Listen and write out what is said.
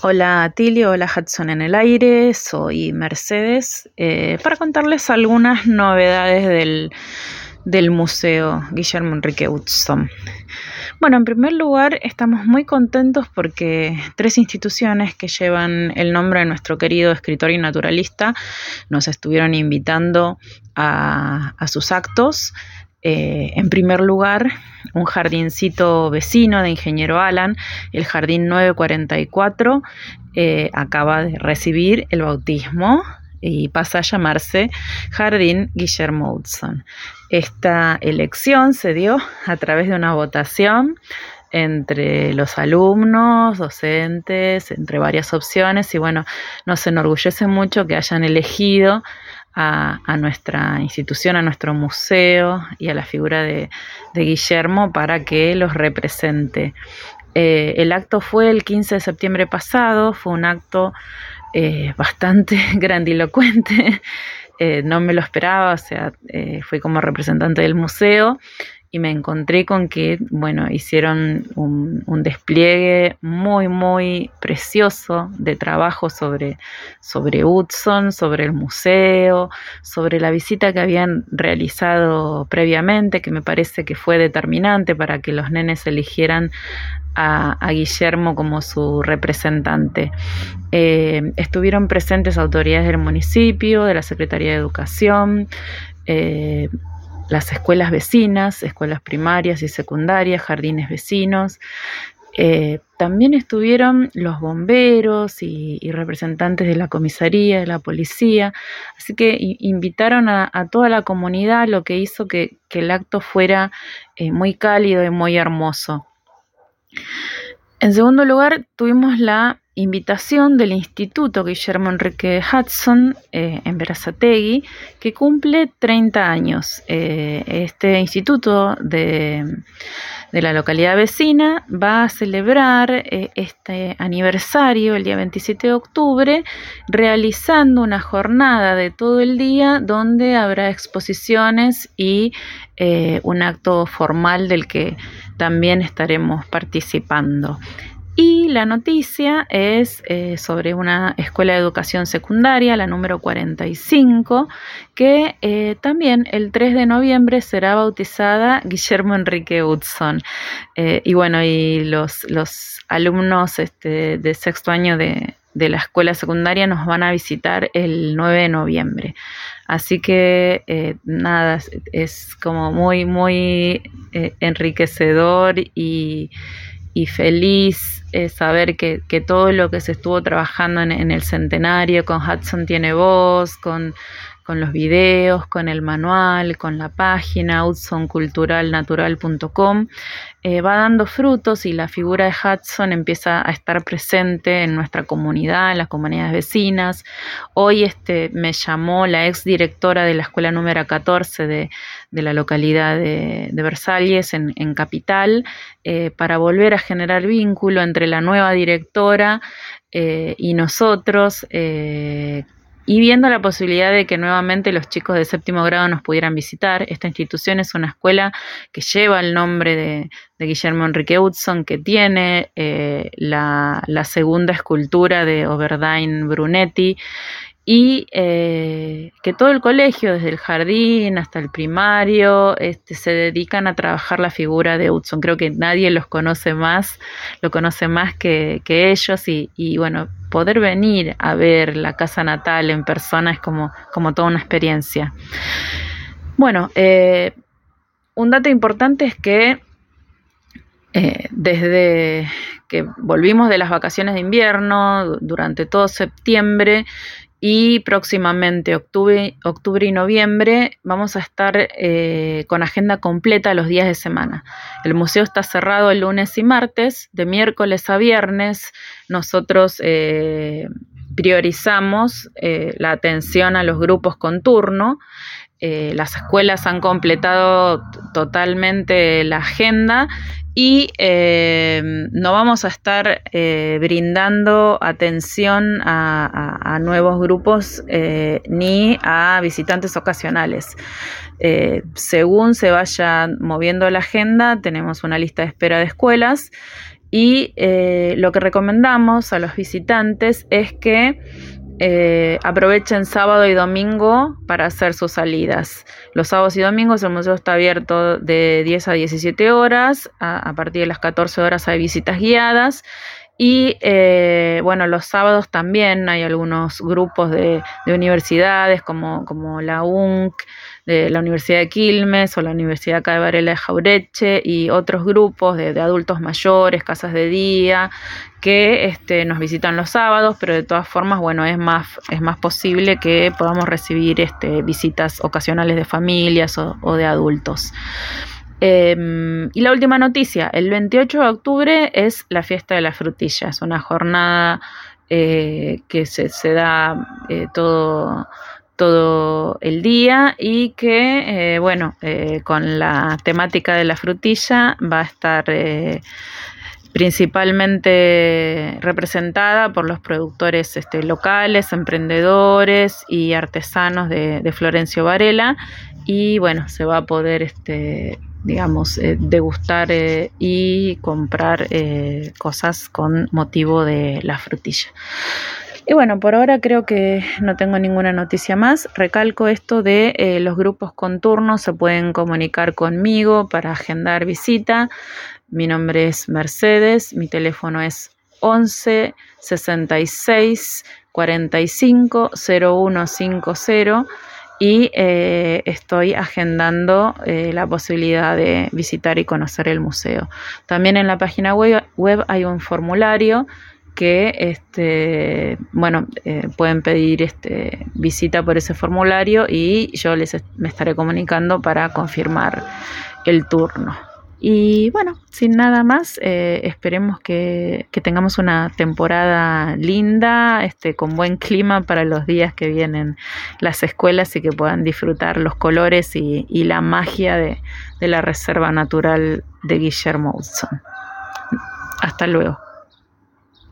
Hola Tilio, hola Hudson en el aire, soy Mercedes eh, para contarles algunas novedades del, del Museo Guillermo Enrique Hudson. Bueno, en primer lugar estamos muy contentos porque tres instituciones que llevan el nombre de nuestro querido escritor y naturalista nos estuvieron invitando a, a sus actos. Eh, en primer lugar, un jardincito vecino de Ingeniero Alan, el Jardín 944, eh, acaba de recibir el bautismo y pasa a llamarse Jardín Guillermo Hudson. Esta elección se dio a través de una votación entre los alumnos, docentes, entre varias opciones y bueno, nos enorgullece mucho que hayan elegido a, nuestra institución, a nuestro museo y a la figura de, Guillermo para que los represente. Eh, el acto fue el 15 de septiembre pasado, fue un acto eh, bastante grandilocuente, eh, no me lo esperaba, o sea, fui como representante del museo y me encontré con que, bueno, hicieron un, despliegue muy, muy precioso de trabajo sobre, sobre Hudson, sobre el museo, sobre la visita que habían realizado previamente, que me parece que fue determinante para que los nenes eligieran a, Guillermo como su representante. Eh, estuvieron presentes autoridades del municipio, de la Secretaría de Educación, eh, las escuelas vecinas, escuelas primarias y secundarias, jardines vecinos. Eh, también estuvieron los bomberos y, representantes de la comisaría, de la policía, así que invitaron a, toda la comunidad, lo que hizo que, el acto fuera eh, muy cálido y muy hermoso. En segundo lugar, tuvimos la invitación del Instituto Guillermo Enrique Hudson eh, en Verazategui, que cumple 30 años. Eh, este instituto de, la localidad vecina va a celebrar eh, este aniversario el día 27 de octubre, realizando una jornada de todo el día donde habrá exposiciones y un acto formal del que también estaremos participando. Y la noticia es eh, sobre una escuela de educación secundaria, la número 45, que eh, también el 3 de noviembre será bautizada Guillermo Enrique Hudson. Eh, y bueno, y los, los alumnos este, de sexto año de, de, la escuela secundaria nos van a visitar el 9 de noviembre. Así que nada, es como muy, muy enriquecedor y y feliz eh, saber que, todo lo que se estuvo trabajando en, el centenario con Hudson tiene voz, con, con los videos, con el manual, con la página hudsonculturalnatural.com, eh, va dando frutos y la figura de Hudson empieza a estar presente en nuestra comunidad, en las comunidades vecinas. Hoy este, me llamó la ex directora de la escuela número 14 de, la localidad de, Versalles, en, Capital, eh, para volver a generar vínculo entre la nueva directora eh, y nosotros y viendo la posibilidad de que nuevamente los chicos de séptimo grado nos pudieran visitar. Esta institución es una escuela que lleva el nombre de, Guillermo Enrique Hudson, que tiene eh, la, la, segunda escultura de Oberdain Brunetti y eh, que todo el colegio, desde el jardín hasta el primario, este, se dedican a trabajar la figura de Hudson. Creo que nadie los conoce más, lo conoce más que, ellos y, y, bueno, poder venir a ver la casa natal en persona es como, como toda una experiencia. Bueno, eh, un dato importante es que eh, desde que volvimos de las vacaciones de invierno, durante todo septiembre y próximamente octubre, octubre y noviembre vamos a estar eh, con agenda completa los días de semana. El museo está cerrado el lunes y martes, de miércoles a viernes. Nosotros eh, priorizamos eh, la atención a los grupos con turno. las escuelas han completado totalmente la agenda y eh, no vamos a estar eh, brindando atención a, nuevos grupos eh, ni a visitantes ocasionales. según se vaya moviendo la agenda, tenemos una lista de espera de escuelas Y lo que recomendamos a los visitantes es que eh, aprovechen sábado y domingo para hacer sus salidas. Los sábados y domingos el museo está abierto de 10 a 17 horas, a, partir de las 14 horas hay visitas guiadas y eh, bueno, los sábados también hay algunos grupos de, universidades como, como la UNC, de la Universidad de Quilmes o la Universidad de Varela de Jaureche y otros grupos de, adultos mayores, casas de día, que este, nos visitan los sábados, pero de todas formas, bueno, es más, es más posible que podamos recibir este, visitas ocasionales de familias o de adultos. Em, y la última noticia, el 28 de octubre es la fiesta de la frutilla, es una jornada eh, que se, da eh, todo, todo el día y que, eh, bueno, con la temática de la frutilla va a estar principalmente representada por los productores este, locales, emprendedores y artesanos de, de, Florencio Varela. Y bueno, se va a poder este, digamos, eh, degustar eh, y comprar eh, cosas con motivo de la frutilla. Y bueno, por ahora creo que no tengo ninguna noticia más. Recalco esto de los grupos con turnos se pueden comunicar conmigo para agendar visita. Mi nombre es Mercedes, mi teléfono es 11 66 45 0150 y eh, estoy agendando eh, la posibilidad de visitar y conocer el museo. También en la página web, hay un formulario que este, bueno, eh, pueden pedir este, visita por ese formulario y yo les me estaré comunicando para confirmar el turno. Y bueno, sin nada más, eh, esperemos que, tengamos una temporada linda, este, con buen clima para los días que vienen las escuelas y que puedan disfrutar los colores y, la magia de, la Reserva Natural de Guillermo Hudson. Hasta luego.